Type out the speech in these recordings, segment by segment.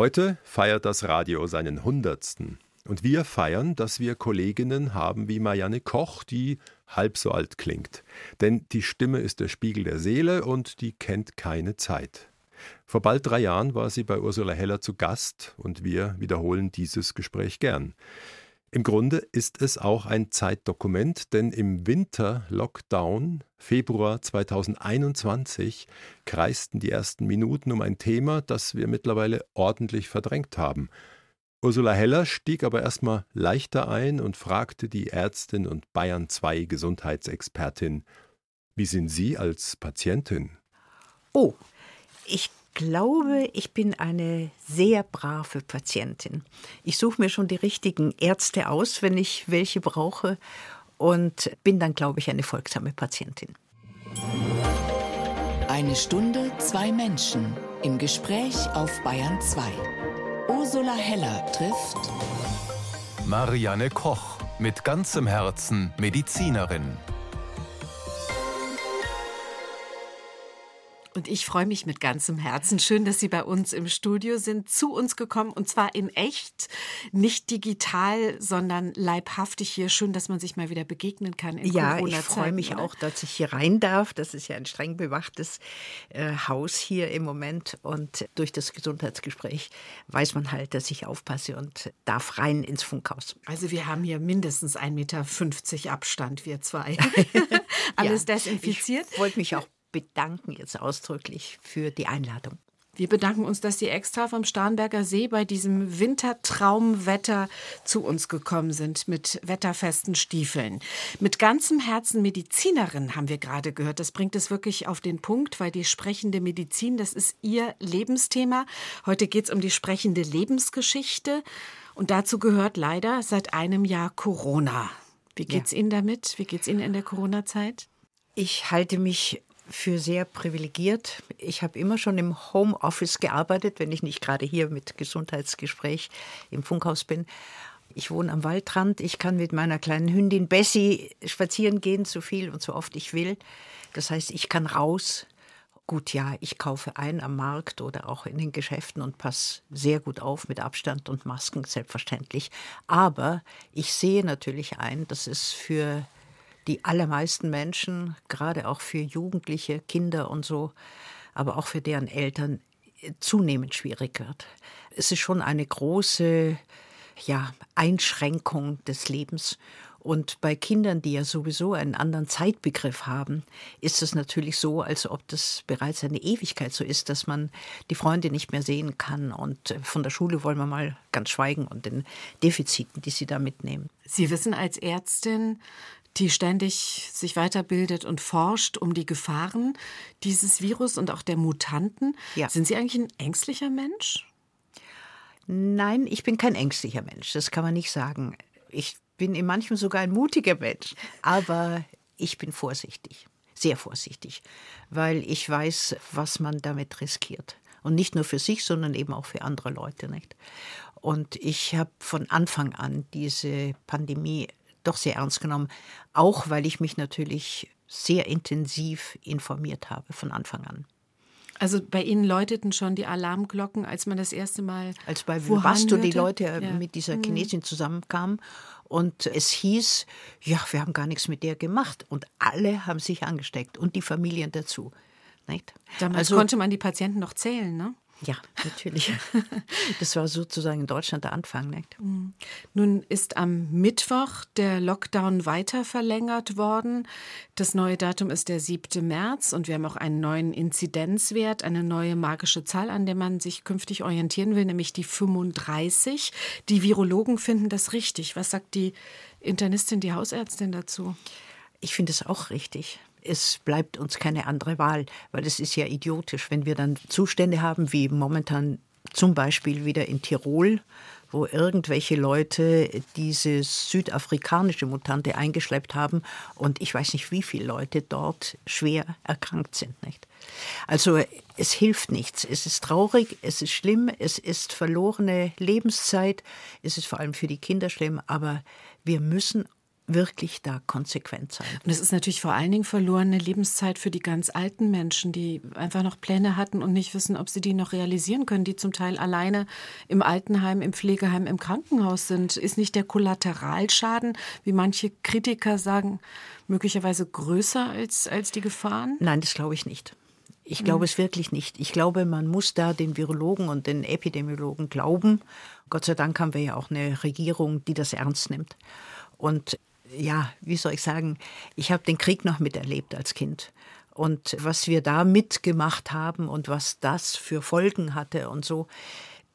Heute feiert das Radio seinen Hundertsten. Und wir feiern, dass wir Kolleginnen haben wie Marianne Koch, die halb so alt klingt. Denn die Stimme ist der Spiegel der Seele und die kennt keine Zeit. Vor bald drei Jahren war sie bei Ursula Heller zu Gast und wir wiederholen dieses Gespräch gern. Im Grunde ist es auch ein Zeitdokument, denn im Winter-Lockdown Februar 2021 kreisten die ersten Minuten um ein Thema, das wir mittlerweile ordentlich verdrängt haben. Ursula Heller stieg aber erstmal leichter ein und fragte die Ärztin und Bayern 2 Gesundheitsexpertin: Wie sind Sie als Patientin? Oh, ich glaube, ich bin eine sehr brave Patientin. Ich suche mir schon die richtigen Ärzte aus, wenn ich welche brauche und bin dann, glaube ich, eine folgsame Patientin. Eine Stunde, zwei Menschen im Gespräch auf Bayern 2. Ursula Heller trifft Marianne Koch mit ganzem Herzen Medizinerin. Und ich freue mich mit ganzem Herzen. Schön, dass Sie bei uns im Studio sind, zu uns gekommen und zwar in echt, nicht digital, sondern leibhaftig hier. Schön, dass man sich mal wieder begegnen kann. In ja, ich freue mich oder? auch, dass ich hier rein darf. Das ist ja ein streng bewachtes äh, Haus hier im Moment und durch das Gesundheitsgespräch weiß man halt, dass ich aufpasse und darf rein ins Funkhaus. Also wir haben hier mindestens 1,50 Meter Abstand, wir zwei. Alles ja, desinfiziert. Ich wollte mich auch bedanken jetzt ausdrücklich für die Einladung. Wir bedanken uns, dass Sie extra vom Starnberger See bei diesem Wintertraumwetter zu uns gekommen sind mit wetterfesten Stiefeln. Mit ganzem Herzen Medizinerin haben wir gerade gehört. Das bringt es wirklich auf den Punkt, weil die sprechende Medizin, das ist Ihr Lebensthema. Heute geht es um die sprechende Lebensgeschichte. Und dazu gehört leider seit einem Jahr Corona. Wie geht es ja. Ihnen damit? Wie geht es Ihnen in der Corona-Zeit? Ich halte mich für sehr privilegiert. Ich habe immer schon im Homeoffice gearbeitet, wenn ich nicht gerade hier mit Gesundheitsgespräch im Funkhaus bin. Ich wohne am Waldrand. Ich kann mit meiner kleinen Hündin Bessie spazieren gehen, so viel und so oft ich will. Das heißt, ich kann raus. Gut, ja, ich kaufe ein am Markt oder auch in den Geschäften und passe sehr gut auf mit Abstand und Masken, selbstverständlich. Aber ich sehe natürlich ein, dass es für die allermeisten Menschen, gerade auch für Jugendliche, Kinder und so, aber auch für deren Eltern zunehmend schwierig wird. Es ist schon eine große ja, Einschränkung des Lebens. Und bei Kindern, die ja sowieso einen anderen Zeitbegriff haben, ist es natürlich so, als ob das bereits eine Ewigkeit so ist, dass man die Freunde nicht mehr sehen kann. Und äh, von der Schule wollen wir mal ganz schweigen und den Defiziten, die sie da mitnehmen. Sie wissen als Ärztin, die ständig sich weiterbildet und forscht um die Gefahren dieses Virus und auch der Mutanten. Ja. Sind Sie eigentlich ein ängstlicher Mensch? Nein, ich bin kein ängstlicher Mensch. Das kann man nicht sagen. Ich bin in manchem sogar ein mutiger Mensch. Aber ich bin vorsichtig, sehr vorsichtig, weil ich weiß, was man damit riskiert. Und nicht nur für sich, sondern eben auch für andere Leute. Nicht? Und ich habe von Anfang an diese Pandemie doch sehr ernst genommen, auch weil ich mich natürlich sehr intensiv informiert habe von Anfang an. Also bei Ihnen läuteten schon die Alarmglocken, als man das erste Mal. Als bei Basto die Leute ja. mit dieser mhm. Chinesin zusammenkamen und es hieß, ja, wir haben gar nichts mit der gemacht. Und alle haben sich angesteckt und die Familien dazu. Nicht? Damals also, konnte man die Patienten noch zählen, ne? Ja, natürlich. Das war sozusagen in Deutschland der Anfang. Nicht? Mhm. Nun ist am Mittwoch der Lockdown weiter verlängert worden. Das neue Datum ist der 7. März und wir haben auch einen neuen Inzidenzwert, eine neue magische Zahl, an der man sich künftig orientieren will, nämlich die 35. Die Virologen finden das richtig. Was sagt die Internistin, die Hausärztin dazu? Ich finde es auch richtig es bleibt uns keine andere Wahl, weil es ist ja idiotisch, wenn wir dann Zustände haben wie momentan zum Beispiel wieder in Tirol, wo irgendwelche Leute diese südafrikanische Mutante eingeschleppt haben und ich weiß nicht, wie viele Leute dort schwer erkrankt sind. Nicht? Also es hilft nichts. Es ist traurig, es ist schlimm, es ist verlorene Lebenszeit, es ist vor allem für die Kinder schlimm, aber wir müssen wirklich da konsequent sein. Und es ist natürlich vor allen Dingen verlorene Lebenszeit für die ganz alten Menschen, die einfach noch Pläne hatten und nicht wissen, ob sie die noch realisieren können, die zum Teil alleine im Altenheim, im Pflegeheim, im Krankenhaus sind. Ist nicht der Kollateralschaden, wie manche Kritiker sagen, möglicherweise größer als, als die Gefahren? Nein, das glaube ich nicht. Ich glaube es wirklich nicht. Ich glaube, man muss da den Virologen und den Epidemiologen glauben. Gott sei Dank haben wir ja auch eine Regierung, die das ernst nimmt. Und ja, wie soll ich sagen, ich habe den Krieg noch miterlebt als Kind. Und was wir da mitgemacht haben und was das für Folgen hatte und so,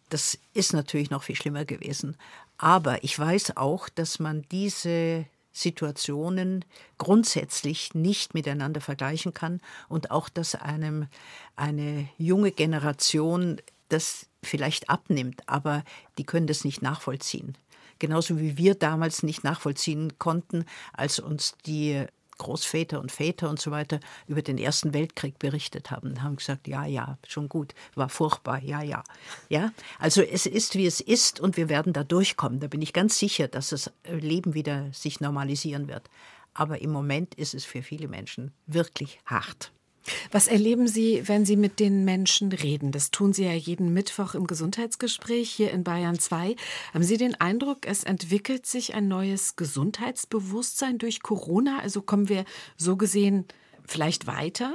das ist natürlich noch viel schlimmer gewesen. Aber ich weiß auch, dass man diese Situationen grundsätzlich nicht miteinander vergleichen kann und auch, dass einem eine junge Generation das vielleicht abnimmt, aber die können das nicht nachvollziehen genauso wie wir damals nicht nachvollziehen konnten, als uns die Großväter und Väter und so weiter über den Ersten Weltkrieg berichtet haben haben gesagt, ja, ja, schon gut, war furchtbar, ja, ja. Ja, also es ist, wie es ist und wir werden da durchkommen. Da bin ich ganz sicher, dass das Leben wieder sich normalisieren wird. Aber im Moment ist es für viele Menschen wirklich hart. Was erleben Sie, wenn Sie mit den Menschen reden? Das tun Sie ja jeden Mittwoch im Gesundheitsgespräch hier in Bayern 2. Haben Sie den Eindruck, es entwickelt sich ein neues Gesundheitsbewusstsein durch Corona? Also kommen wir so gesehen vielleicht weiter?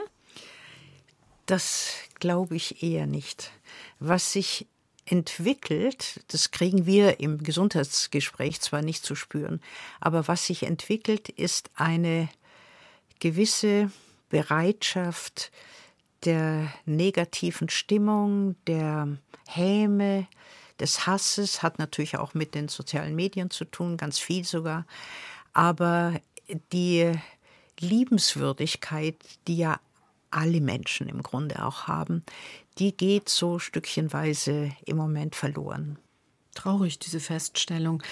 Das glaube ich eher nicht. Was sich entwickelt, das kriegen wir im Gesundheitsgespräch zwar nicht zu spüren, aber was sich entwickelt, ist eine gewisse Bereitschaft der negativen Stimmung, der Häme, des Hasses, hat natürlich auch mit den sozialen Medien zu tun, ganz viel sogar. Aber die Liebenswürdigkeit, die ja alle Menschen im Grunde auch haben, die geht so stückchenweise im Moment verloren. Traurig, diese Feststellung.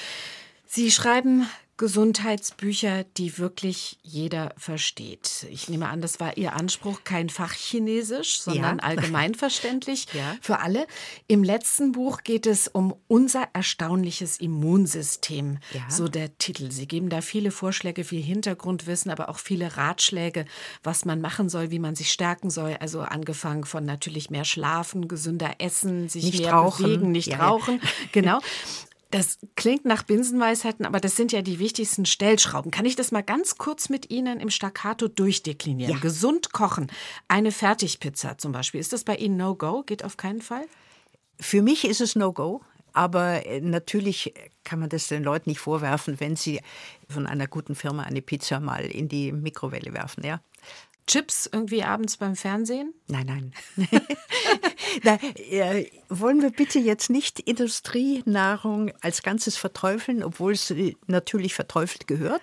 Sie schreiben Gesundheitsbücher, die wirklich jeder versteht. Ich nehme an, das war Ihr Anspruch, kein Fachchinesisch, sondern ja. allgemeinverständlich ja. für alle. Im letzten Buch geht es um unser erstaunliches Immunsystem, ja. so der Titel. Sie geben da viele Vorschläge, viel Hintergrundwissen, aber auch viele Ratschläge, was man machen soll, wie man sich stärken soll. Also angefangen von natürlich mehr schlafen, gesünder essen, sich nicht mehr rauchen. bewegen, nicht rauchen. Genau. Das klingt nach Binsenweisheiten, aber das sind ja die wichtigsten Stellschrauben. Kann ich das mal ganz kurz mit Ihnen im Staccato durchdeklinieren? Ja. Gesund kochen. Eine Fertigpizza zum Beispiel. Ist das bei Ihnen No-Go? Geht auf keinen Fall? Für mich ist es No-Go. Aber äh, natürlich kann man das den Leuten nicht vorwerfen, wenn sie von einer guten Firma eine Pizza mal in die Mikrowelle werfen. Ja, Chips irgendwie abends beim Fernsehen? Nein, nein. Na, äh, wollen wir bitte jetzt nicht Industrienahrung als Ganzes verteufeln, obwohl es äh, natürlich verteufelt gehört.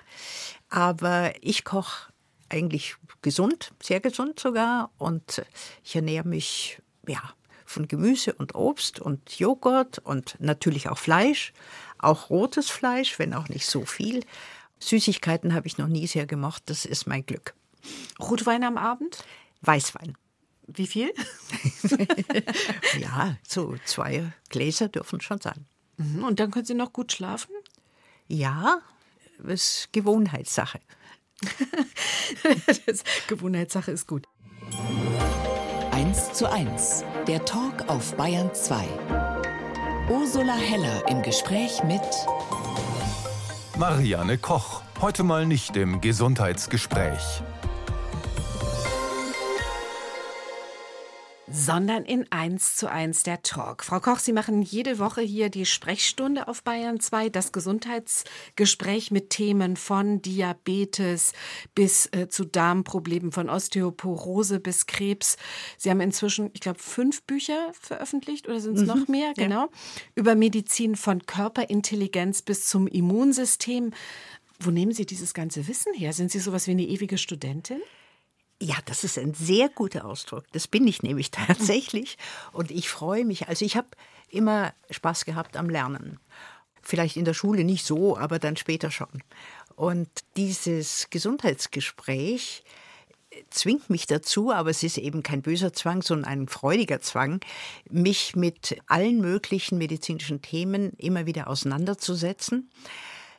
Aber ich koche eigentlich gesund, sehr gesund sogar. Und ich ernähre mich ja, von Gemüse und Obst und Joghurt und natürlich auch Fleisch. Auch rotes Fleisch, wenn auch nicht so viel. Süßigkeiten habe ich noch nie sehr gemocht. Das ist mein Glück. Rotwein am Abend? Weißwein. Wie viel? ja, so zwei Gläser dürfen schon sein. Mhm, und dann können Sie noch gut schlafen? Ja, das ist Gewohnheitssache. Gewohnheitssache ist gut. 1 zu 1, der Talk auf Bayern 2. Ursula Heller im Gespräch mit Marianne Koch. Heute mal nicht im Gesundheitsgespräch. Sondern in 1 zu 1 der Talk. Frau Koch, Sie machen jede Woche hier die Sprechstunde auf Bayern 2, das Gesundheitsgespräch mit Themen von Diabetes bis äh, zu Darmproblemen, von Osteoporose bis Krebs. Sie haben inzwischen, ich glaube, fünf Bücher veröffentlicht oder sind es mhm, noch mehr? Ja. Genau. Über Medizin von Körperintelligenz bis zum Immunsystem. Wo nehmen Sie dieses ganze Wissen her? Sind Sie sowas wie eine ewige Studentin? Ja, das ist ein sehr guter Ausdruck. Das bin ich nämlich tatsächlich. Und ich freue mich. Also ich habe immer Spaß gehabt am Lernen. Vielleicht in der Schule nicht so, aber dann später schon. Und dieses Gesundheitsgespräch zwingt mich dazu, aber es ist eben kein böser Zwang, sondern ein freudiger Zwang, mich mit allen möglichen medizinischen Themen immer wieder auseinanderzusetzen.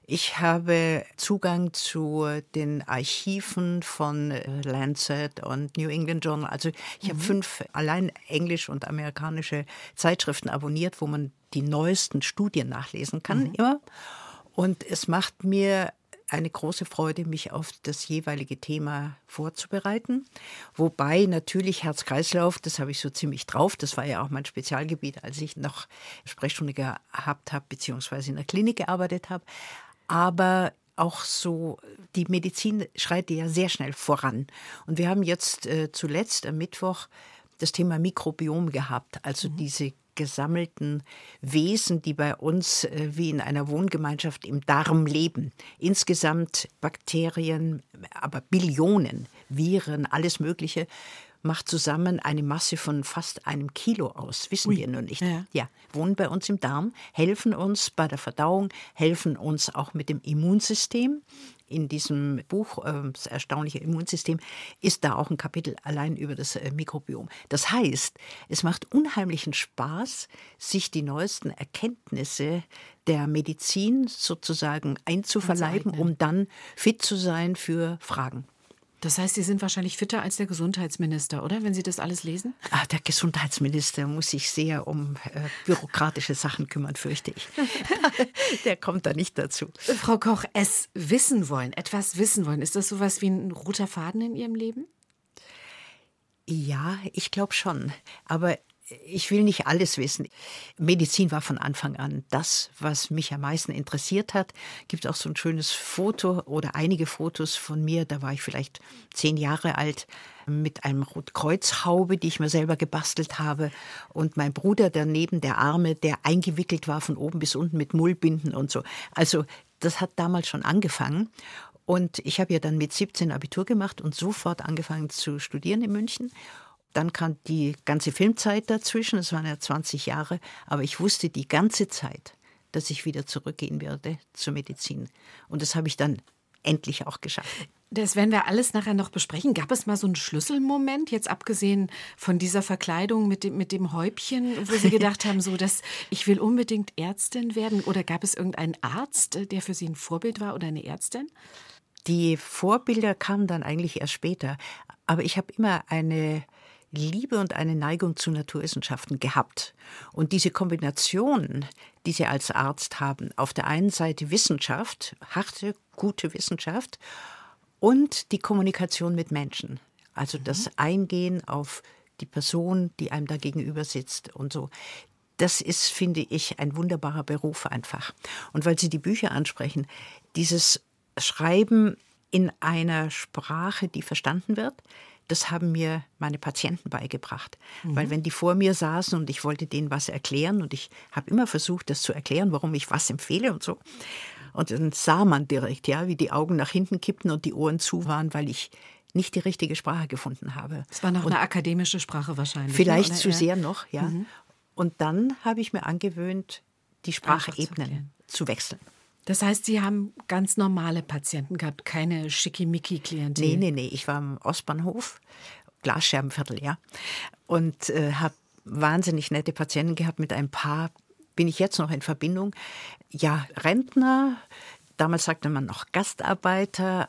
Ich habe Zugang zu den Archiven von äh, Lancet und New England Journal. Also ich mhm. habe fünf allein englisch und amerikanische Zeitschriften abonniert, wo man die neuesten Studien nachlesen kann mhm. immer. Und es macht mir eine große Freude, mich auf das jeweilige Thema vorzubereiten. Wobei natürlich Herz-Kreislauf, das habe ich so ziemlich drauf. Das war ja auch mein Spezialgebiet, als ich noch Sprechstunde gehabt habe, beziehungsweise in der Klinik gearbeitet habe. Aber auch so, die Medizin schreitet ja sehr schnell voran. Und wir haben jetzt äh, zuletzt am Mittwoch das Thema Mikrobiom gehabt, also mhm. diese gesammelten Wesen, die bei uns äh, wie in einer Wohngemeinschaft im Darm leben. Insgesamt Bakterien, aber Billionen, Viren, alles Mögliche macht zusammen eine Masse von fast einem Kilo aus. Wissen Ui. wir nur nicht. Ja. ja, wohnen bei uns im Darm, helfen uns bei der Verdauung, helfen uns auch mit dem Immunsystem in diesem Buch, äh, das erstaunliche Immunsystem, ist da auch ein Kapitel allein über das äh, Mikrobiom. Das heißt, es macht unheimlichen Spaß, sich die neuesten Erkenntnisse der Medizin sozusagen einzuverleiben, um dann fit zu sein für Fragen. Das heißt, Sie sind wahrscheinlich fitter als der Gesundheitsminister, oder? Wenn Sie das alles lesen? Ah, der Gesundheitsminister muss sich sehr um äh, bürokratische Sachen kümmern, fürchte ich. der kommt da nicht dazu. Frau Koch, es wissen wollen, etwas wissen wollen, ist das sowas wie ein roter Faden in Ihrem Leben? Ja, ich glaube schon. Aber ich will nicht alles wissen. Medizin war von Anfang an das, was mich am meisten interessiert hat. Gibt auch so ein schönes Foto oder einige Fotos von mir. Da war ich vielleicht zehn Jahre alt mit einem Rotkreuzhaube, die ich mir selber gebastelt habe. Und mein Bruder daneben, der Arme, der eingewickelt war von oben bis unten mit Mullbinden und so. Also das hat damals schon angefangen. Und ich habe ja dann mit 17 Abitur gemacht und sofort angefangen zu studieren in München. Dann kam die ganze Filmzeit dazwischen, es waren ja 20 Jahre, aber ich wusste die ganze Zeit, dass ich wieder zurückgehen werde zur Medizin. Und das habe ich dann endlich auch geschafft. Das werden wir alles nachher noch besprechen. Gab es mal so einen Schlüsselmoment, jetzt abgesehen von dieser Verkleidung mit dem, mit dem Häubchen, wo Sie gedacht haben, so, dass ich will unbedingt Ärztin werden? Oder gab es irgendeinen Arzt, der für Sie ein Vorbild war oder eine Ärztin? Die Vorbilder kamen dann eigentlich erst später. Aber ich habe immer eine Liebe und eine Neigung zu Naturwissenschaften gehabt. Und diese Kombination, die Sie als Arzt haben, auf der einen Seite Wissenschaft, harte, gute Wissenschaft und die Kommunikation mit Menschen. Also das mhm. Eingehen auf die Person, die einem da gegenüber sitzt und so. Das ist, finde ich, ein wunderbarer Beruf einfach. Und weil Sie die Bücher ansprechen, dieses Schreiben in einer Sprache, die verstanden wird, das haben mir meine Patienten beigebracht. Mhm. Weil wenn die vor mir saßen und ich wollte denen was erklären und ich habe immer versucht, das zu erklären, warum ich was empfehle und so. Und dann sah man direkt, ja, wie die Augen nach hinten kippten und die Ohren zu waren, weil ich nicht die richtige Sprache gefunden habe. Es war noch und eine akademische Sprache wahrscheinlich. Ne, vielleicht oder? zu sehr noch, ja. Mhm. Und dann habe ich mir angewöhnt, die Sprachebenen zu, zu wechseln. Das heißt, Sie haben ganz normale Patienten gehabt, keine schickimicki-Klientel? Nee, nee, nee. Ich war am Ostbahnhof, Glasscherbenviertel, ja. Und äh, habe wahnsinnig nette Patienten gehabt. Mit ein paar bin ich jetzt noch in Verbindung. Ja, Rentner, damals sagte man noch Gastarbeiter,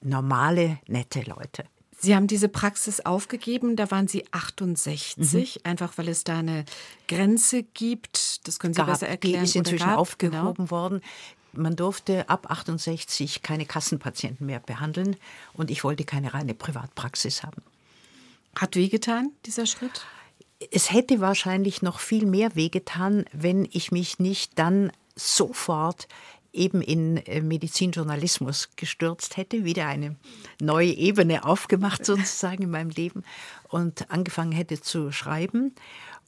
normale, nette Leute. Sie haben diese Praxis aufgegeben, da waren Sie 68, mhm. einfach weil es da eine Grenze gibt. Das können Sie gab, besser erklären. Die ist inzwischen gab, aufgehoben genau. worden man durfte ab 68 keine Kassenpatienten mehr behandeln und ich wollte keine reine Privatpraxis haben. Hat wehgetan, dieser Schritt? Es hätte wahrscheinlich noch viel mehr wehgetan, wenn ich mich nicht dann sofort eben in äh, Medizinjournalismus gestürzt hätte, wieder eine neue Ebene aufgemacht sozusagen in meinem Leben und angefangen hätte zu schreiben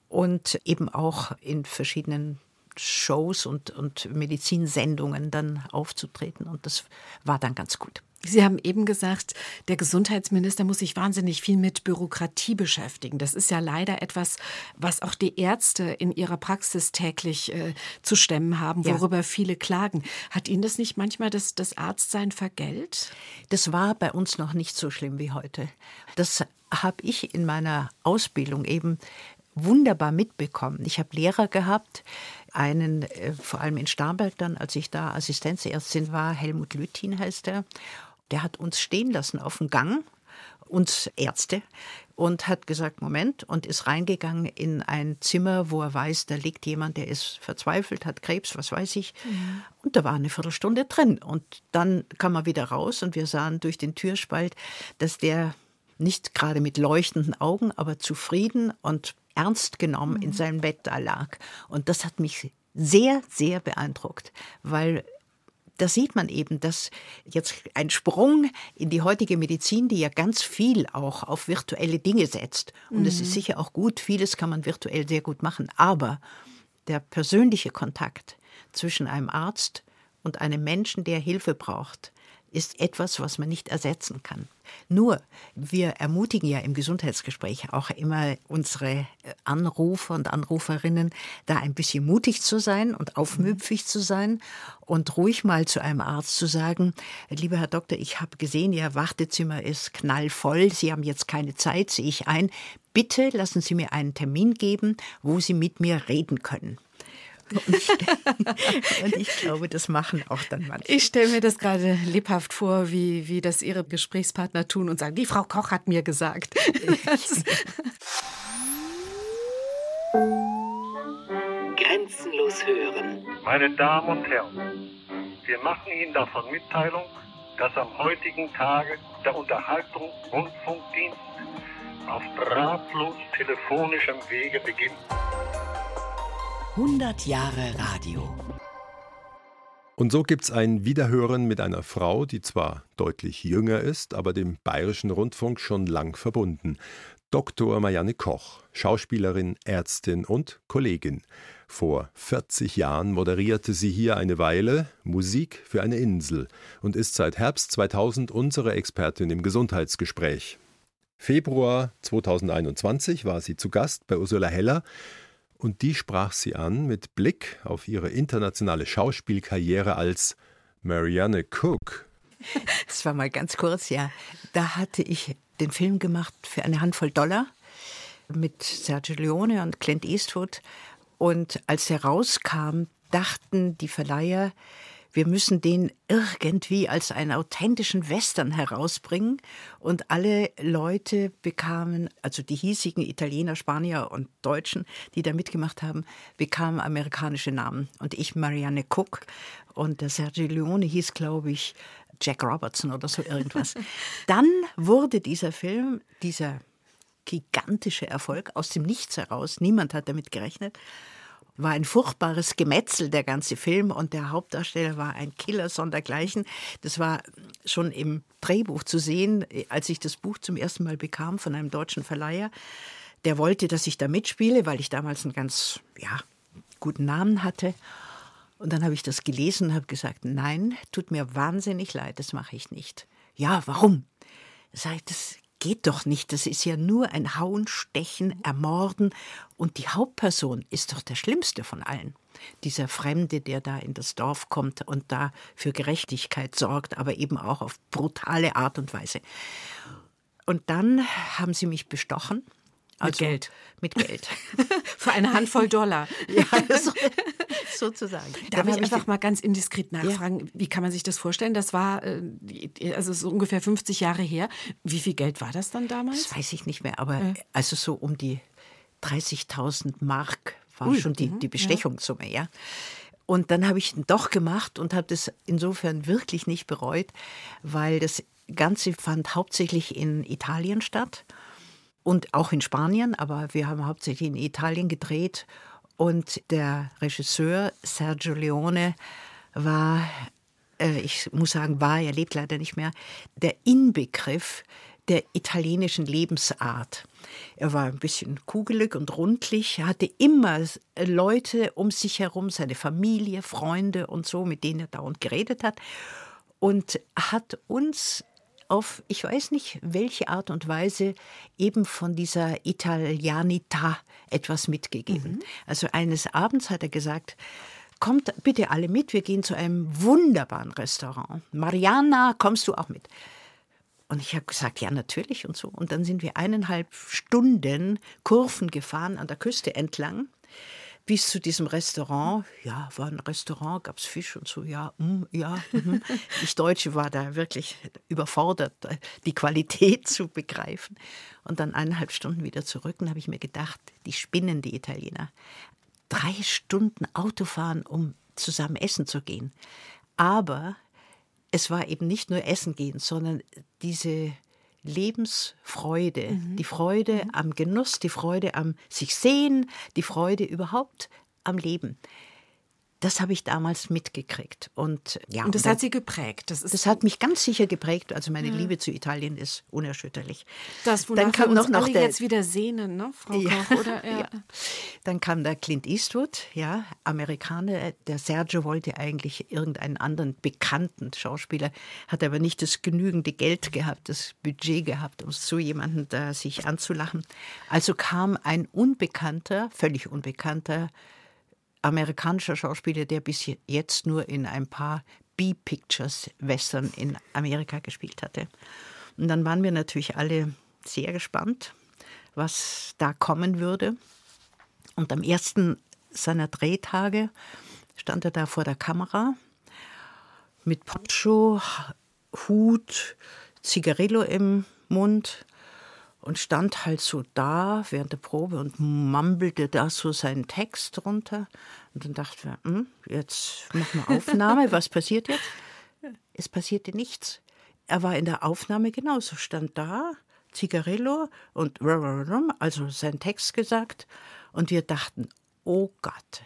und eben auch in verschiedenen Shows und, und Medizinsendungen dann aufzutreten. Und das war dann ganz gut. Sie haben eben gesagt, der Gesundheitsminister muss sich wahnsinnig viel mit Bürokratie beschäftigen. Das ist ja leider etwas, was auch die Ärzte in ihrer Praxis täglich äh, zu stemmen haben, worüber ja. viele klagen. Hat Ihnen das nicht manchmal das, das Arztsein vergällt? Das war bei uns noch nicht so schlimm wie heute. Das habe ich in meiner Ausbildung eben wunderbar mitbekommen. Ich habe Lehrer gehabt, einen, äh, vor allem in Starnberg dann, als ich da Assistenzärztin war, Helmut Lüttin heißt er. Der hat uns stehen lassen auf dem Gang, uns Ärzte, und hat gesagt, Moment, und ist reingegangen in ein Zimmer, wo er weiß, da liegt jemand, der ist verzweifelt, hat Krebs, was weiß ich. Mhm. Und da war eine Viertelstunde drin. Und dann kam er wieder raus und wir sahen durch den Türspalt, dass der nicht gerade mit leuchtenden Augen, aber zufrieden und ernst genommen mhm. in seinem Bett da lag. Und das hat mich sehr, sehr beeindruckt, weil da sieht man eben, dass jetzt ein Sprung in die heutige Medizin, die ja ganz viel auch auf virtuelle Dinge setzt. Und es mhm. ist sicher auch gut, vieles kann man virtuell sehr gut machen. Aber der persönliche Kontakt zwischen einem Arzt und einem Menschen, der Hilfe braucht, ist etwas, was man nicht ersetzen kann. Nur, wir ermutigen ja im Gesundheitsgespräch auch immer unsere äh, Anrufer und Anruferinnen, da ein bisschen mutig zu sein und aufmüpfig zu sein und ruhig mal zu einem Arzt zu sagen, lieber Herr Doktor, ich habe gesehen, Ihr Wartezimmer ist knallvoll, Sie haben jetzt keine Zeit, sehe ich ein. Bitte lassen Sie mir einen Termin geben, wo Sie mit mir reden können. Und ich, und ich, glaube, das machen auch dann manche. Ich stelle mir das gerade lebhaft vor, wie, wie das Ihre Gesprächspartner tun und sagen, die Frau Koch hat mir gesagt. Grenzenlos hören. Meine Damen und Herren, wir machen Ihnen davon Mitteilung, dass am heutigen Tage der Unterhaltungsrundfunkdienst auf drahtlos telefonischem Wege beginnt. 100 Jahre Radio. Und so gibt es ein Wiederhören mit einer Frau, die zwar deutlich jünger ist, aber dem bayerischen Rundfunk schon lang verbunden. Dr. Marianne Koch, Schauspielerin, Ärztin und Kollegin. Vor 40 Jahren moderierte sie hier eine Weile Musik für eine Insel und ist seit Herbst 2000 unsere Expertin im Gesundheitsgespräch. Februar 2021 war sie zu Gast bei Ursula Heller und die sprach sie an mit Blick auf ihre internationale Schauspielkarriere als Marianne Cook. Das war mal ganz kurz, ja. Da hatte ich den Film gemacht für eine Handvoll Dollar mit Sergio Leone und Clint Eastwood. Und als er rauskam, dachten die Verleiher, wir müssen den irgendwie als einen authentischen Western herausbringen. Und alle Leute bekamen, also die hiesigen Italiener, Spanier und Deutschen, die da mitgemacht haben, bekamen amerikanische Namen. Und ich Marianne Cook und der Sergio Leone hieß, glaube ich, Jack Robertson oder so irgendwas. Dann wurde dieser Film, dieser gigantische Erfolg aus dem Nichts heraus, niemand hat damit gerechnet, war ein furchtbares Gemetzel, der ganze Film. Und der Hauptdarsteller war ein Killer sondergleichen. Das war schon im Drehbuch zu sehen, als ich das Buch zum ersten Mal bekam von einem deutschen Verleiher. Der wollte, dass ich da mitspiele, weil ich damals einen ganz ja, guten Namen hatte. Und dann habe ich das gelesen und habe gesagt, nein, tut mir wahnsinnig leid, das mache ich nicht. Ja, warum? Sag ich, das geht doch nicht. Das ist ja nur ein Hauen, Stechen, Ermorden. Und die Hauptperson ist doch der schlimmste von allen. Dieser Fremde, der da in das Dorf kommt und da für Gerechtigkeit sorgt, aber eben auch auf brutale Art und Weise. Und dann haben sie mich bestochen also, mit Geld. Mit Geld. Für eine Handvoll Dollar. ja, so, sozusagen. Darf ich einfach mal ganz indiskret nachfragen, ja. wie kann man sich das vorstellen? Das war äh, also so ungefähr 50 Jahre her. Wie viel Geld war das dann damals? Das weiß ich nicht mehr, aber ja. also so um die 30.000 Mark war Ui, schon die, mhm, die Bestechungssumme, ja. Und dann habe ich doch gemacht und habe das insofern wirklich nicht bereut, weil das Ganze fand hauptsächlich in Italien statt und auch in Spanien, aber wir haben hauptsächlich in Italien gedreht. Und der Regisseur Sergio Leone war, äh, ich muss sagen, war, er lebt leider nicht mehr, der Inbegriff der italienischen Lebensart. Er war ein bisschen kugelig und rundlich, hatte immer Leute um sich herum, seine Familie, Freunde und so, mit denen er dauernd geredet hat und hat uns auf, ich weiß nicht, welche Art und Weise eben von dieser Italianita etwas mitgegeben. Mhm. Also eines Abends hat er gesagt, kommt bitte alle mit, wir gehen zu einem wunderbaren Restaurant. Mariana, kommst du auch mit? Und ich habe gesagt, ja, natürlich und so. Und dann sind wir eineinhalb Stunden Kurven gefahren an der Küste entlang bis zu diesem Restaurant. Ja, war ein Restaurant, gab es Fisch und so. Ja, mm, ja. Mm. Ich Deutsche war da wirklich überfordert, die Qualität zu begreifen. Und dann eineinhalb Stunden wieder zurück und habe ich mir gedacht, die spinnen die Italiener. Drei Stunden Autofahren, um zusammen essen zu gehen. Aber es war eben nicht nur Essen gehen, sondern diese Lebensfreude, mhm. die Freude mhm. am Genuss, die Freude am sich sehen, die Freude überhaupt am Leben das habe ich damals mitgekriegt. Und, ja, und das dann, hat Sie geprägt. Das, das, hat mich ganz sicher geprägt. Also meine ja. Liebe zu Italien ist unerschütterlich. Das, wonach dann kam wir uns noch alle der, jetzt wieder sehnen, ne, Frau ja, Koch? Oder? Ja. Dann kam der Clint Eastwood, ja, Amerikaner. Der Sergio wollte eigentlich irgendeinen anderen bekannten Schauspieler, hat aber nicht das genügende Geld gehabt, das Budget gehabt, um so jemanden da sich anzulachen. Also kam ein unbekannter, völlig unbekannter amerikanischer Schauspieler, der bis jetzt nur in ein paar B-Pictures Western in Amerika gespielt hatte. Und dann waren wir natürlich alle sehr gespannt, was da kommen würde. Und am ersten seiner Drehtage stand er da vor der Kamera mit Poncho, Hut, Zigarillo im Mund und stand halt so da während der Probe und mummelte da so seinen Text runter. Und dann dachten wir, hm, jetzt machen wir Aufnahme, was passiert jetzt? Es passierte nichts. Er war in der Aufnahme genauso, stand da, Zigarillo und also sein Text gesagt. Und wir dachten, oh Gott,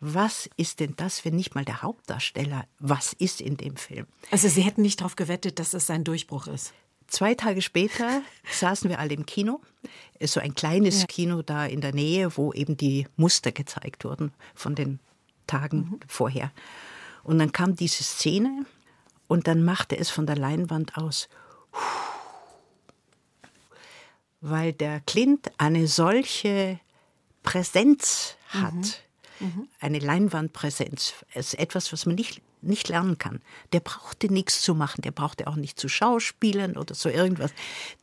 was ist denn das, wenn nicht mal der Hauptdarsteller, was ist in dem Film? Also Sie hätten nicht darauf gewettet, dass es sein Durchbruch ist. Zwei Tage später saßen wir alle im Kino. Es ist so ein kleines ja. Kino da in der Nähe, wo eben die Muster gezeigt wurden von den Tagen mhm. vorher. Und dann kam diese Szene und dann machte es von der Leinwand aus, weil der Clint eine solche Präsenz hat. Mhm. Mhm. Eine Leinwandpräsenz. Es ist etwas, was man nicht nicht lernen kann. Der brauchte nichts zu machen, der brauchte auch nicht zu schauspielen oder so irgendwas.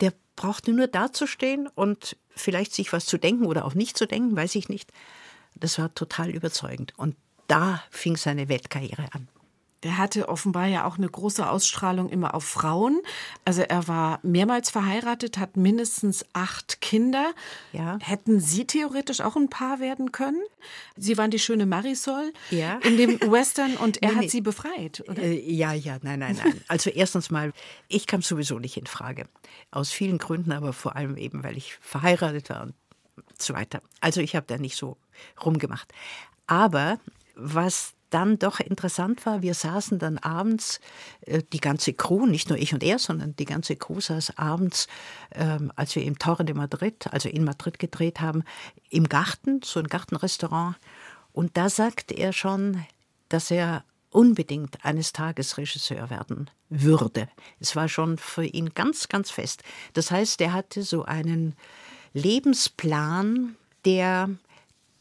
Der brauchte nur dazustehen und vielleicht sich was zu denken oder auch nicht zu denken, weiß ich nicht. Das war total überzeugend. Und da fing seine Weltkarriere an. Der hatte offenbar ja auch eine große Ausstrahlung immer auf Frauen. Also er war mehrmals verheiratet, hat mindestens acht Kinder. Ja. Hätten Sie theoretisch auch ein Paar werden können? Sie waren die schöne Marisol ja. in dem Western und er nee, hat nee. Sie befreit, oder? Äh, ja, ja, nein, nein, nein. Also erstens mal, ich kam sowieso nicht in Frage. Aus vielen Gründen, aber vor allem eben, weil ich verheiratet war und so weiter. Also ich habe da nicht so rumgemacht. Aber was dann doch interessant war, wir saßen dann abends, äh, die ganze Crew, nicht nur ich und er, sondern die ganze Crew saß abends, ähm, als wir im Torre de Madrid, also in Madrid gedreht haben, im Garten, so ein Gartenrestaurant. Und da sagte er schon, dass er unbedingt eines Tages Regisseur werden würde. Es war schon für ihn ganz, ganz fest. Das heißt, er hatte so einen Lebensplan, der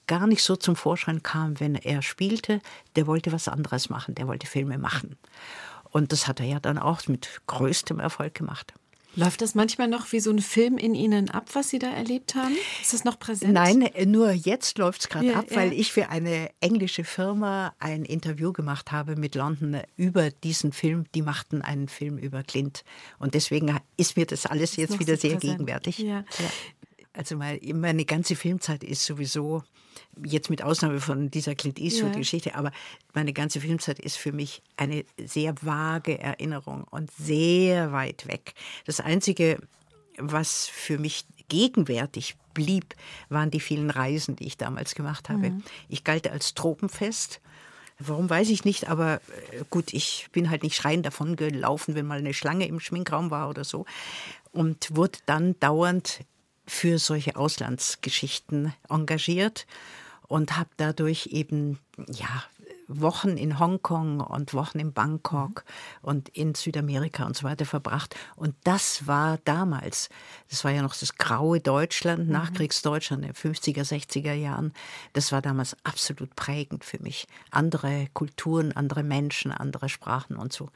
gar nicht so zum Vorschein kam, wenn er spielte. Der wollte was anderes machen, der wollte Filme machen. Und das hat er ja dann auch mit größtem Erfolg gemacht. Läuft das manchmal noch wie so ein Film in Ihnen ab, was Sie da erlebt haben? Ist das noch präsent? Nein, nur jetzt läuft es gerade ja, ab, ja. weil ich für eine englische Firma ein Interview gemacht habe mit London über diesen Film. Die machten einen Film über Clint. Und deswegen ist mir das alles jetzt wieder so sehr präsent. gegenwärtig. Ja. Also meine ganze Filmzeit ist sowieso jetzt mit Ausnahme von dieser Clint Eastwood-Geschichte, ja. aber meine ganze Filmzeit ist für mich eine sehr vage Erinnerung und sehr weit weg. Das Einzige, was für mich gegenwärtig blieb, waren die vielen Reisen, die ich damals gemacht habe. Mhm. Ich galt als Tropenfest. Warum weiß ich nicht, aber äh, gut, ich bin halt nicht schreiend davon gelaufen, wenn mal eine Schlange im Schminkraum war oder so. Und wurde dann dauernd für solche Auslandsgeschichten engagiert und habe dadurch eben ja Wochen in Hongkong und Wochen in Bangkok und in Südamerika und so weiter verbracht. Und das war damals, das war ja noch das graue Deutschland, mhm. Nachkriegsdeutschland in den 50er, 60er Jahren. Das war damals absolut prägend für mich. Andere Kulturen, andere Menschen, andere Sprachen und so.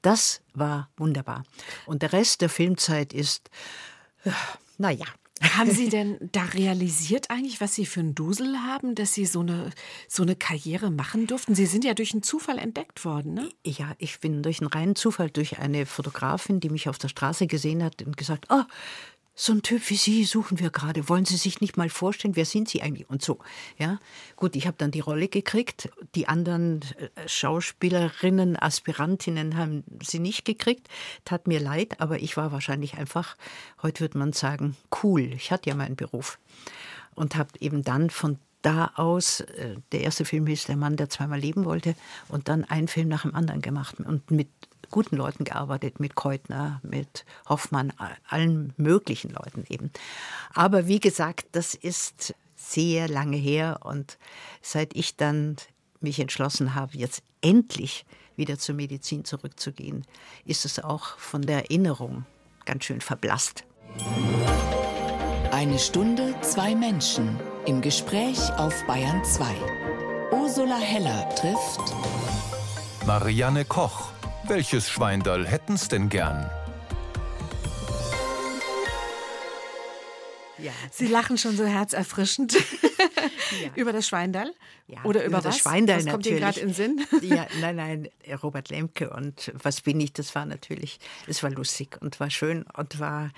Das war wunderbar. Und der Rest der Filmzeit ist, äh, naja, haben Sie denn da realisiert eigentlich, was Sie für einen Dusel haben, dass Sie so eine, so eine Karriere machen durften? Sie sind ja durch einen Zufall entdeckt worden, ne? Ja, ich bin durch einen reinen Zufall, durch eine Fotografin, die mich auf der Straße gesehen hat und gesagt, oh, so ein Typ wie Sie suchen wir gerade. Wollen Sie sich nicht mal vorstellen, wer sind Sie eigentlich? Und so. Ja, gut, ich habe dann die Rolle gekriegt. Die anderen äh, Schauspielerinnen, Aspirantinnen haben sie nicht gekriegt. Tat mir leid, aber ich war wahrscheinlich einfach, heute würde man sagen, cool. Ich hatte ja meinen Beruf. Und habe eben dann von da aus, äh, der erste Film hieß Der Mann, der zweimal leben wollte, und dann einen Film nach dem anderen gemacht. Und mit guten Leuten gearbeitet, mit Keutner, mit Hoffmann, allen möglichen Leuten eben. Aber wie gesagt, das ist sehr lange her und seit ich dann mich entschlossen habe, jetzt endlich wieder zur Medizin zurückzugehen, ist es auch von der Erinnerung ganz schön verblasst. Eine Stunde, zwei Menschen im Gespräch auf Bayern 2. Ursula Heller trifft Marianne Koch welches Schweindall hätten's denn gern? Ja. Sie lachen schon so herzerfrischend ja. über das Schweindall ja, oder über, über das was? Schweindall was kommt Ihnen gerade in den Sinn? ja, nein, nein, Robert Lemke und was bin ich? Das war natürlich, es war lustig und war schön und war,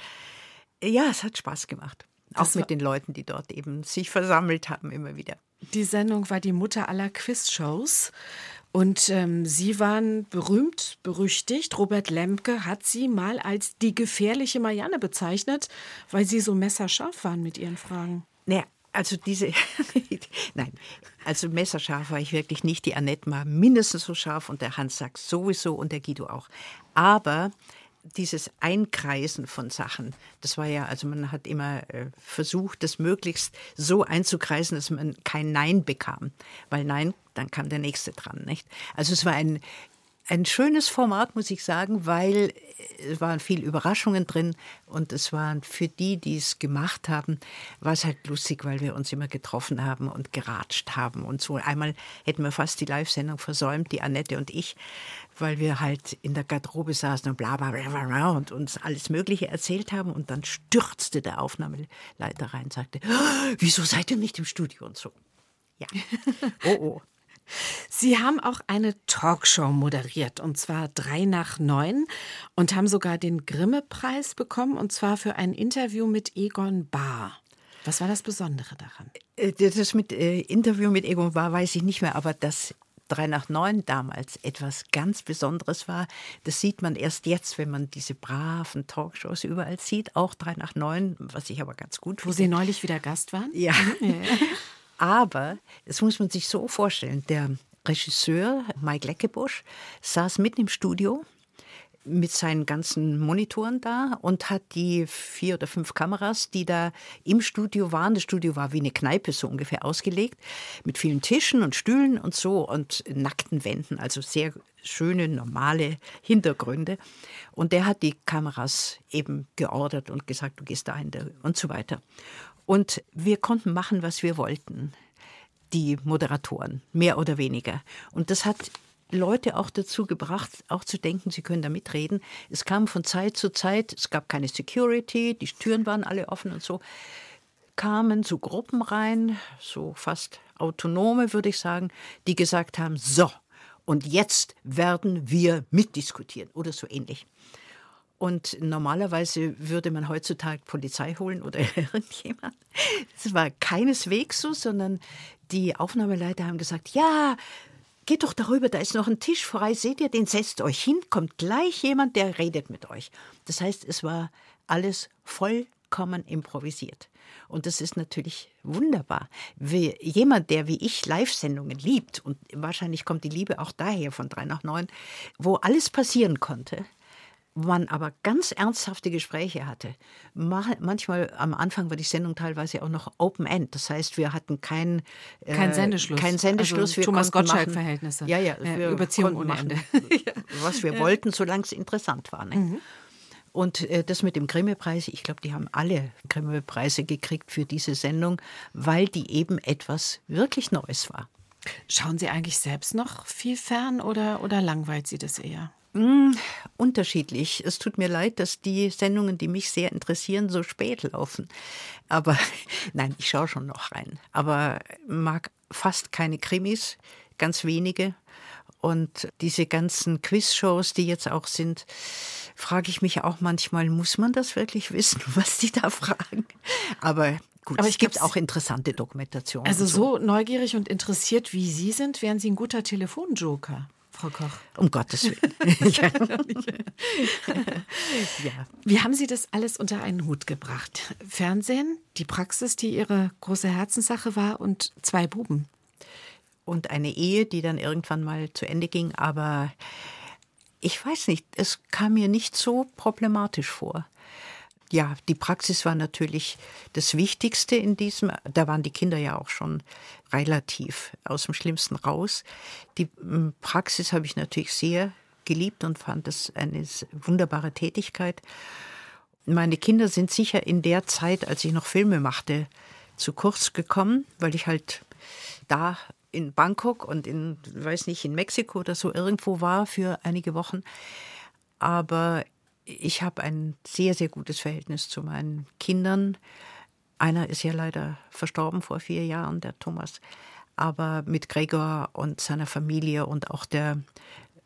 ja, es hat Spaß gemacht. Auch mit den Leuten, die dort eben sich versammelt haben, immer wieder. Die Sendung war die Mutter aller Quizshows und ähm, Sie waren berühmt, berüchtigt. Robert Lemke hat Sie mal als die gefährliche Marianne bezeichnet, weil Sie so messerscharf waren mit Ihren Fragen. Naja, also diese, nein, also messerscharf war ich wirklich nicht. Die Annette war mindestens so scharf und der Hans sagt sowieso und der Guido auch. Aber dieses Einkreisen von Sachen, das war ja, also man hat immer äh, versucht, das möglichst so einzukreisen, dass man kein Nein bekam. Weil Nein, dann kam der nächste dran, nicht? Also es war ein ein schönes Format, muss ich sagen, weil es waren viele Überraschungen drin und es waren für die, die es gemacht haben, war es halt lustig, weil wir uns immer getroffen haben und geratscht haben und so. Einmal hätten wir fast die Live-Sendung versäumt, die Annette und ich, weil wir halt in der Garderobe saßen und bla bla bla, bla und uns alles Mögliche erzählt haben und dann stürzte der Aufnahmeleiter rein und sagte, oh, wieso seid ihr nicht im Studio und so. Ja. Oh, oh. Sie haben auch eine Talkshow moderiert, und zwar drei nach neun, und haben sogar den Grimme-Preis bekommen, und zwar für ein Interview mit Egon Bahr. Was war das Besondere daran? Äh, das mit, äh, Interview mit Egon Bahr weiß ich nicht mehr, aber das drei nach neun damals etwas ganz Besonderes war. Das sieht man erst jetzt, wenn man diese braven Talkshows überall sieht. Auch drei nach neun, was ich aber ganz gut Wo finde. Sie neulich wieder Gast waren? Ja. ja. Aber das muss man sich so vorstellen. Der Regisseur Mike Leckebusch saß mitten im Studio mit seinen ganzen Monitoren da und hat die vier oder fünf Kameras, die da im Studio waren. Das Studio war wie eine Kneipe so ungefähr ausgelegt, mit vielen Tischen und Stühlen und so und nackten Wänden, also sehr schöne, normale Hintergründe. Und der hat die Kameras eben geordert und gesagt, du gehst da hin und so weiter. Und wir konnten machen, was wir wollten, die Moderatoren, mehr oder weniger. Und das hat Leute auch dazu gebracht, auch zu denken, sie können da mitreden. Es kam von Zeit zu Zeit, es gab keine Security, die Türen waren alle offen und so, kamen so Gruppen rein, so fast autonome, würde ich sagen, die gesagt haben, so, und jetzt werden wir mitdiskutieren oder so ähnlich. Und normalerweise würde man heutzutage Polizei holen oder irgendjemand. Das war keineswegs so, sondern die Aufnahmeleiter haben gesagt, ja, geht doch darüber, da ist noch ein Tisch frei, seht ihr den, setzt euch hin, kommt gleich jemand, der redet mit euch. Das heißt, es war alles vollkommen improvisiert. Und das ist natürlich wunderbar. Wie jemand, der wie ich Live-Sendungen liebt, und wahrscheinlich kommt die Liebe auch daher von 3 nach 9, wo alles passieren konnte, man aber ganz ernsthafte Gespräche hatte. Manchmal am Anfang war die Sendung teilweise auch noch Open End. Das heißt, wir hatten kein, äh, kein Sendeschluss. Kein Sendeschluss. Also Thomas Gottschalk-Verhältnisse. Ja, ja. Wir Überziehung ohne Ende. was wir wollten, solange es interessant war. Ne? Mhm. Und äh, das mit dem Grimme-Preis, ich glaube, die haben alle Grimme-Preise gekriegt für diese Sendung, weil die eben etwas wirklich Neues war. Schauen Sie eigentlich selbst noch viel fern oder, oder langweilt Sie das eher? Mm, unterschiedlich. Es tut mir leid, dass die Sendungen, die mich sehr interessieren, so spät laufen. Aber nein, ich schaue schon noch rein. Aber mag fast keine Krimis, ganz wenige. Und diese ganzen Quizshows, die jetzt auch sind, frage ich mich auch manchmal, muss man das wirklich wissen, was die da fragen? Aber Gut, aber es gibt auch interessante Dokumentationen. Also so. so neugierig und interessiert wie Sie sind, wären Sie ein guter Telefonjoker. Frau Koch. Um Gottes Willen. ja. Wie haben Sie das alles unter einen Hut gebracht? Fernsehen, die Praxis, die Ihre große Herzenssache war und zwei Buben. Und eine Ehe, die dann irgendwann mal zu Ende ging. Aber ich weiß nicht, es kam mir nicht so problematisch vor ja, die Praxis war natürlich das Wichtigste in diesem. Da waren die Kinder ja auch schon relativ aus dem Schlimmsten raus. Die hm, Praxis habe ich natürlich sehr geliebt und fand es eine wunderbare Tätigkeit. Meine Kinder sind sicher in der Zeit, als ich noch Filme machte, zu kurz gekommen, weil ich halt da in Bangkok und in, weiß nicht, in Mexiko oder so irgendwo war für einige Wochen. Aber ich habe ein sehr, sehr gutes Verhältnis zu meinen Kindern. Einer ist ja leider verstorben vor vier Jahren, der Thomas. Aber mit Gregor und seiner Familie und auch der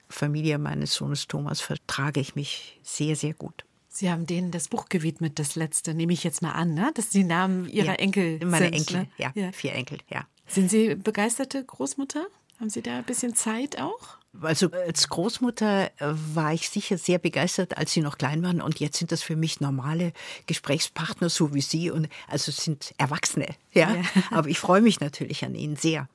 Familie meines Sohnes Thomas vertrage ich mich sehr, sehr gut. Sie haben denen das Buch gewidmet, das letzte, nehme ich jetzt mal an, ne? dass die Namen Ihrer ja, Enkel meine sind. Enkel, ne? ja, ja, vier Enkel, ja. Sind Sie begeisterte Großmutter? Haben Sie da ein bisschen Zeit auch? Also als Großmutter war ich sicher sehr begeistert, als sie noch klein waren. Und jetzt sind das für mich normale Gesprächspartner, so wie Sie. Und also sind Erwachsene. Ja? ja. Aber ich freue mich natürlich an Ihnen sehr.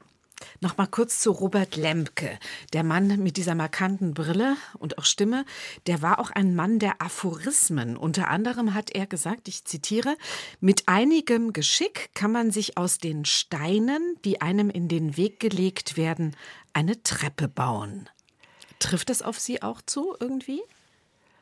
Noch mal kurz zu Robert Lemke. Der Mann mit dieser markanten Brille und auch Stimme, der war auch ein Mann der Aphorismen. Unter anderem hat er gesagt, ich zitiere, mit einigem Geschick kann man sich aus den Steinen, die einem in den Weg gelegt werden, eine Treppe bauen. Trifft das auf Sie auch zu irgendwie?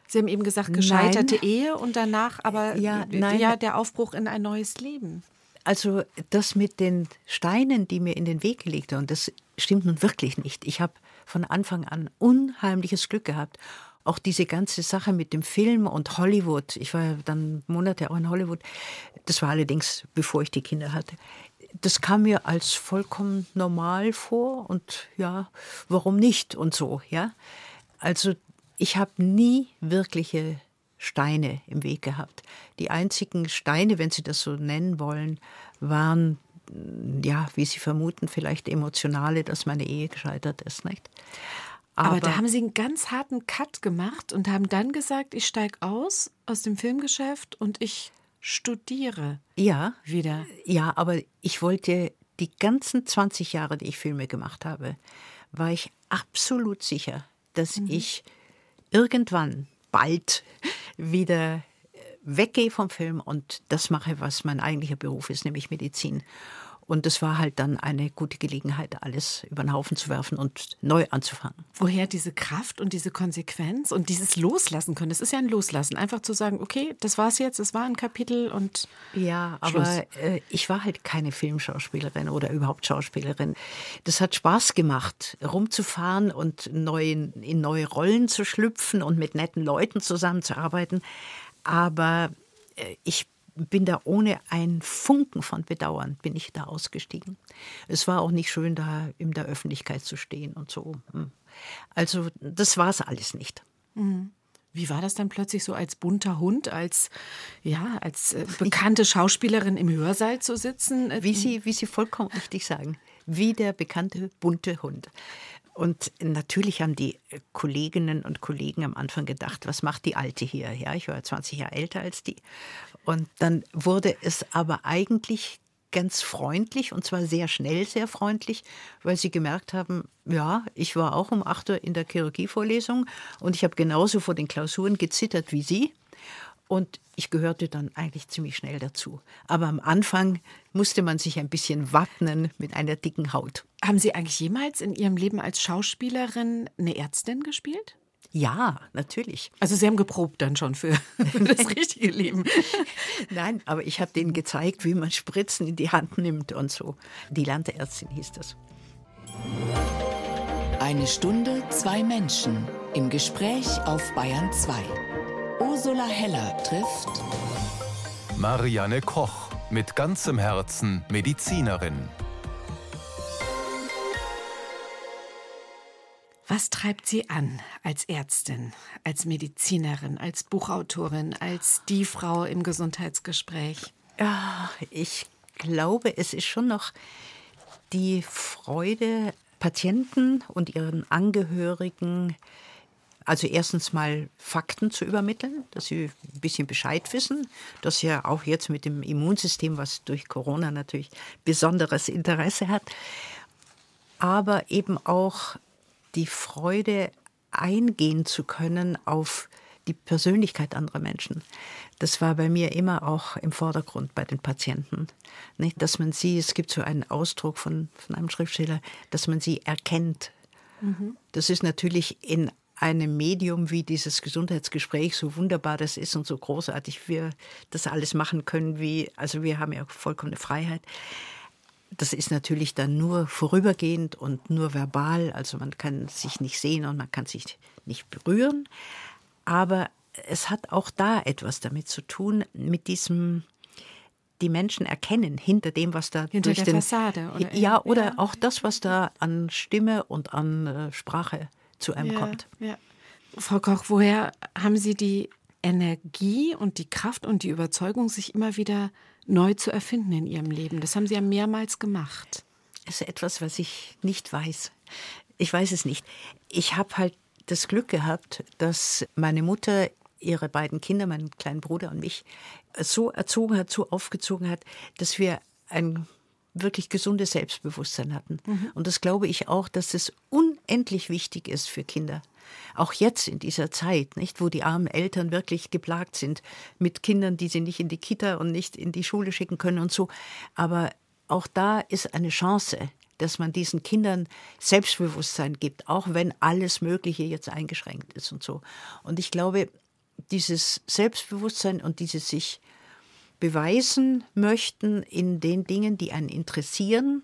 Sie haben eben gesagt, gescheiterte nein. Ehe und danach aber ja, nein. ja der Aufbruch in ein neues Leben. Also das mit den Steinen, die mir in den Weg gelegt wurden, das stimmt nun wirklich nicht. Ich habe von Anfang an unheimliches Glück gehabt. Auch diese ganze Sache mit dem Film und Hollywood. Ich war dann Monate auch in Hollywood. Das war allerdings, bevor ich die Kinder hatte das kam mir als vollkommen normal vor und ja, warum nicht und so, ja. Also ich habe nie wirkliche Steine im Weg gehabt. Die einzigen Steine, wenn Sie das so nennen wollen, waren ja, wie Sie vermuten, vielleicht emotionale, dass meine Ehe gescheitert ist, nicht? Aber, Aber, da haben Sie einen ganz harten Cut gemacht und haben dann gesagt, ich steige aus aus dem Filmgeschäft und ich studiere. Ja. Wieder. Ja, aber ich wollte die ganzen 20 Jahre, die ich Filme gemacht habe, war ich absolut sicher, dass mhm. ich irgendwann bald wieder äh, weggehe vom Film und das mache, was mein eigentlicher Beruf ist, nämlich Medizin. Und es war halt dann eine gute Gelegenheit, alles über den Haufen zu werfen und neu anzufangen. Woher diese Kraft und diese Konsequenz und dieses Loslassen können? Es ist ja ein Loslassen. Einfach zu sagen, okay, das war's jetzt, es war ein Kapitel und. Ja, aber äh, ich war halt keine Filmschauspielerin oder überhaupt Schauspielerin. Das hat Spaß gemacht, rumzufahren und neu, in neue Rollen zu schlüpfen und mit netten Leuten zusammenzuarbeiten. Aber äh, ich bin da ohne ein Funken von Bedauern bin ich da ausgestiegen. Es war auch nicht schön, da in der Öffentlichkeit zu stehen und so. Hm. Also das war es alles nicht. Mhm. Wie war das dann plötzlich so als bunter Hund, als ja, als äh, bekannte Schauspielerin im Hörsaal zu sitzen? Wie Sie, wie Sie vollkommen richtig sagen, wie der bekannte bunte Hund. Und natürlich haben die Kolleginnen und Kollegen am Anfang gedacht, was macht die Alte hier? Ja, ich war 20 Jahre älter als die. Und dann wurde es aber eigentlich ganz freundlich und zwar sehr schnell sehr freundlich, weil sie gemerkt haben, ja, ich war auch um 8 Uhr in der Chirurgievorlesung und ich habe genauso vor den Klausuren gezittert wie Sie. Und ich gehörte dann eigentlich ziemlich schnell dazu. Aber am Anfang musste man sich ein bisschen wappnen mit einer dicken Haut. Haben Sie eigentlich jemals in Ihrem Leben als Schauspielerin eine Ärztin gespielt? Ja, natürlich. Also Sie haben geprobt dann schon für, für das richtige Leben. Nein, aber ich habe denen gezeigt, wie man Spritzen in die Hand nimmt und so. Die Landärztin hieß das. Eine Stunde, zwei Menschen im Gespräch auf Bayern 2. Ursula Heller trifft Marianne Koch mit ganzem Herzen Medizinerin. Was treibt Sie an als Ärztin, als Medizinerin, als Buchautorin, als die Frau im Gesundheitsgespräch? Ja, ich glaube, es ist schon noch die Freude, Patienten und ihren Angehörigen, also erstens mal Fakten zu übermitteln, dass sie ein bisschen Bescheid wissen, dass ja auch jetzt mit dem Immunsystem, was durch Corona natürlich besonderes Interesse hat, aber eben auch die Freude eingehen zu können auf die Persönlichkeit anderer Menschen. Das war bei mir immer auch im Vordergrund bei den Patienten. Nicht, dass man sie, es gibt so einen Ausdruck von, von einem Schriftsteller, dass man sie erkennt. Mhm. Das ist natürlich in einem Medium wie dieses Gesundheitsgespräch, so wunderbar das ist und so großartig wir das alles machen können, wie, also wir haben ja vollkommene Freiheit das ist natürlich dann nur vorübergehend und nur verbal, also man kann sich nicht sehen und man kann sich nicht berühren, aber es hat auch da etwas damit zu tun, mit diesem die Menschen erkennen hinter dem, was da hinter durch der den, Fassade oder ja oder ja. auch das, was da an Stimme und an äh, Sprache zu einem ja, kommt. Ja. Frau Koch, woher haben Sie die Energie und die Kraft und die Überzeugung, sich immer wieder neu zu erfinden in ihrem Leben. Das haben Sie ja mehrmals gemacht. Das ist etwas, was ich nicht weiß. Ich weiß es nicht. Ich habe halt das Glück gehabt, dass meine Mutter ihre beiden Kinder, meinen kleinen Bruder und mich, so erzogen hat, so aufgezogen hat, dass wir ein wirklich gesundes Selbstbewusstsein hatten. Mhm. Und das glaube ich auch, dass es unendlich wichtig ist für Kinder. Auch jetzt in dieser Zeit, nicht, wo die armen Eltern wirklich geplagt sind mit Kindern, die sie nicht in die Kita und nicht in die Schule schicken können und so. Aber auch da ist eine Chance, dass man diesen Kindern Selbstbewusstsein gibt, auch wenn alles Mögliche jetzt eingeschränkt ist und so. Und ich glaube, dieses Selbstbewusstsein und dieses sich beweisen möchten in den Dingen, die einen interessieren,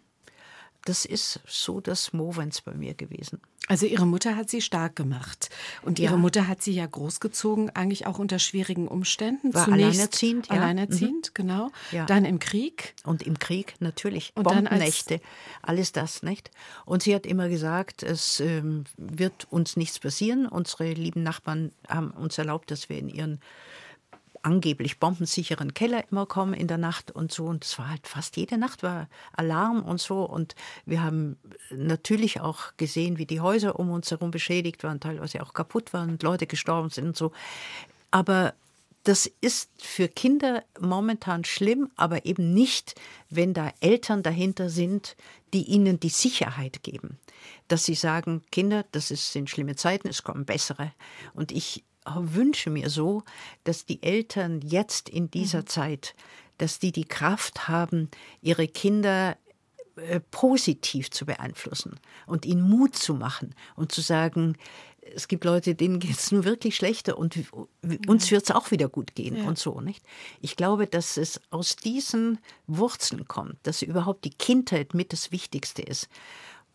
das ist so das Movens bei mir gewesen. Also Ihre Mutter hat Sie stark gemacht. Und Ihre ja. Mutter hat Sie ja großgezogen, eigentlich auch unter schwierigen Umständen. War Zunächst alleinerziehend, ja. Alleinerziehend, mhm. genau. Ja. Dann im Krieg. Und im Krieg natürlich. Und Bombennächte, alles das, nicht? Und sie hat immer gesagt, es ähm, wird uns nichts passieren. Unsere lieben Nachbarn haben uns erlaubt, dass wir in ihren angeblich bombensicheren Keller immer kommen in der Nacht und so. Und es war halt fast jede Nacht war Alarm und so. Und wir haben natürlich auch gesehen, wie die Häuser um uns herum beschädigt waren, teilweise auch kaputt waren Leute gestorben sind und so. Aber das ist für Kinder momentan schlimm, aber eben nicht, wenn da Eltern dahinter sind, die ihnen die Sicherheit geben. Dass sie sagen, Kinder, das ist, sind schlimme Zeiten, es kommen bessere. Und ich wünsche mir so, dass die Eltern jetzt in dieser mhm. Zeit, dass die die Kraft haben, ihre Kinder äh, positiv zu beeinflussen und ihnen Mut zu machen und zu sagen, es gibt Leute, denen geht es nur wirklich schlechter und uns wird es auch wieder gut gehen ja. und so, nicht? Ich glaube, dass es aus diesen Wurzeln kommt, dass überhaupt die Kindheit mit das Wichtigste ist.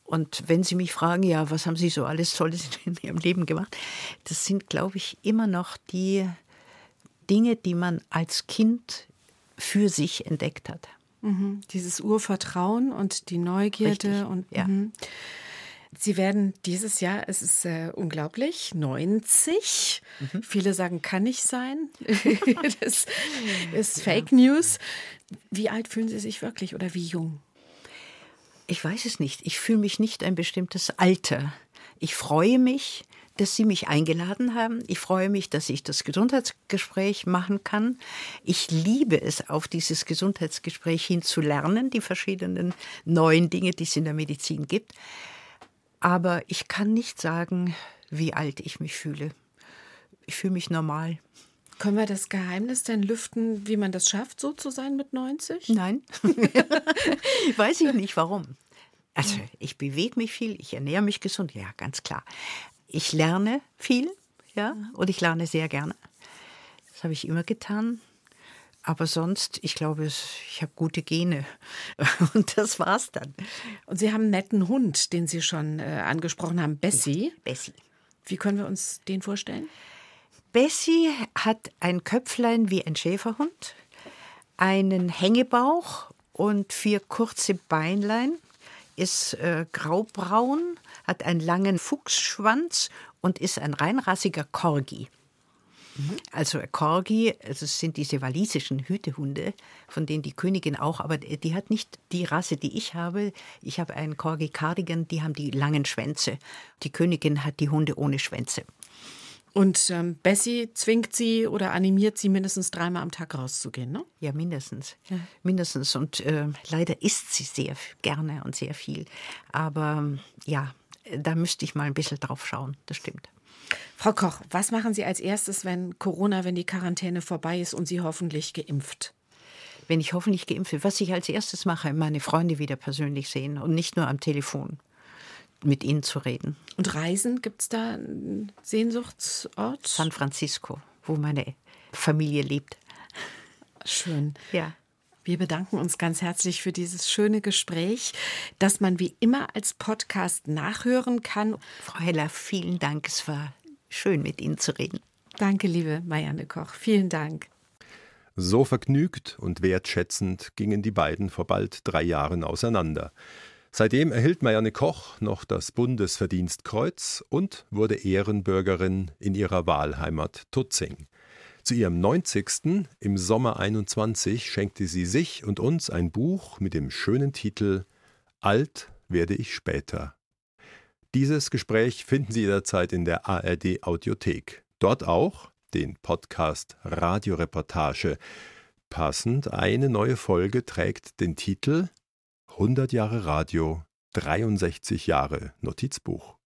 Und wenn Sie mich fragen, ja, was haben Sie so alles Tolles in Ihrem Leben gemacht? Das sind, glaube ich, immer noch die Dinge, die man als Kind für sich entdeckt hat. Mhm. Dieses Urvertrauen und die Neugierde Richtig, und ja. Mhm. Sie werden dieses Jahr, es ist äh, unglaublich, 90. Mhm. Viele sagen, kann nicht sein. das ist Fake ja. News. Wie alt fühlen Sie sich wirklich oder wie jung? Ich weiß es nicht. Ich fühle mich nicht ein bestimmtes Alter. Ich freue mich, dass Sie mich eingeladen haben. Ich freue mich, dass ich das Gesundheitsgespräch machen kann. Ich liebe es, auf dieses Gesundheitsgespräch hin zu lernen, die verschiedenen neuen Dinge, die es in der Medizin gibt. Aber ich kann nicht sagen, wie alt ich mich fühle. Ich fühle mich normal. Können wir das Geheimnis denn lüften, wie man das schafft, so zu sein mit 90? Nein. Weiß ich nicht warum. Also ich bewege mich viel, ich ernähre mich gesund, ja, ganz klar. Ich lerne viel, ja, und ich lerne sehr gerne. Das habe ich immer getan. Aber sonst, ich glaube, ich habe gute Gene. Und das war's dann. Und Sie haben einen netten Hund, den Sie schon äh, angesprochen haben, Bessie. Bessie. Wie können wir uns den vorstellen? Bessie hat ein Köpflein wie ein Schäferhund, einen Hängebauch und vier kurze Beinlein, ist äh, graubraun, hat einen langen Fuchsschwanz und ist ein reinrassiger Corgi. Also Corgi, also es sind diese walisischen Hütehunde, von denen die Königin auch, aber die hat nicht die Rasse, die ich habe. Ich habe einen Corgi Cardigan, die haben die langen Schwänze. Die Königin hat die Hunde ohne Schwänze. Und ähm, Bessie zwingt sie oder animiert sie mindestens dreimal am Tag rauszugehen, ne? Ja, mindestens. Ja. Mindestens. Und äh, leider isst sie sehr gerne und sehr viel. Aber ja, da müsste ich mal ein bisschen drauf schauen. Das stimmt. Frau Koch, was machen Sie als erstes, wenn Corona, wenn die Quarantäne vorbei ist und Sie hoffentlich geimpft? Wenn ich hoffentlich geimpft bin, was ich als erstes mache, meine Freunde wieder persönlich sehen und nicht nur am Telefon mit ihnen zu reden. Und Reisen, gibt es da einen Sehnsuchtsort? San Francisco, wo meine Familie lebt. Schön. Ja. Wir bedanken uns ganz herzlich für dieses schöne Gespräch, das man wie immer als Podcast nachhören kann. Frau Heller, vielen Dank. Es war schön, mit Ihnen zu reden. Danke, liebe Marianne Koch. Vielen Dank. So vergnügt und wertschätzend gingen die beiden vor bald drei Jahren auseinander. Seitdem erhielt Marianne Koch noch das Bundesverdienstkreuz und wurde Ehrenbürgerin in ihrer Wahlheimat Tutzing. Zu ihrem 90. im Sommer 21 schenkte sie sich und uns ein Buch mit dem schönen Titel Alt werde ich später. Dieses Gespräch finden Sie jederzeit in der ARD Audiothek. Dort auch den Podcast Radioreportage. Passend eine neue Folge trägt den Titel 100 Jahre Radio, 63 Jahre Notizbuch.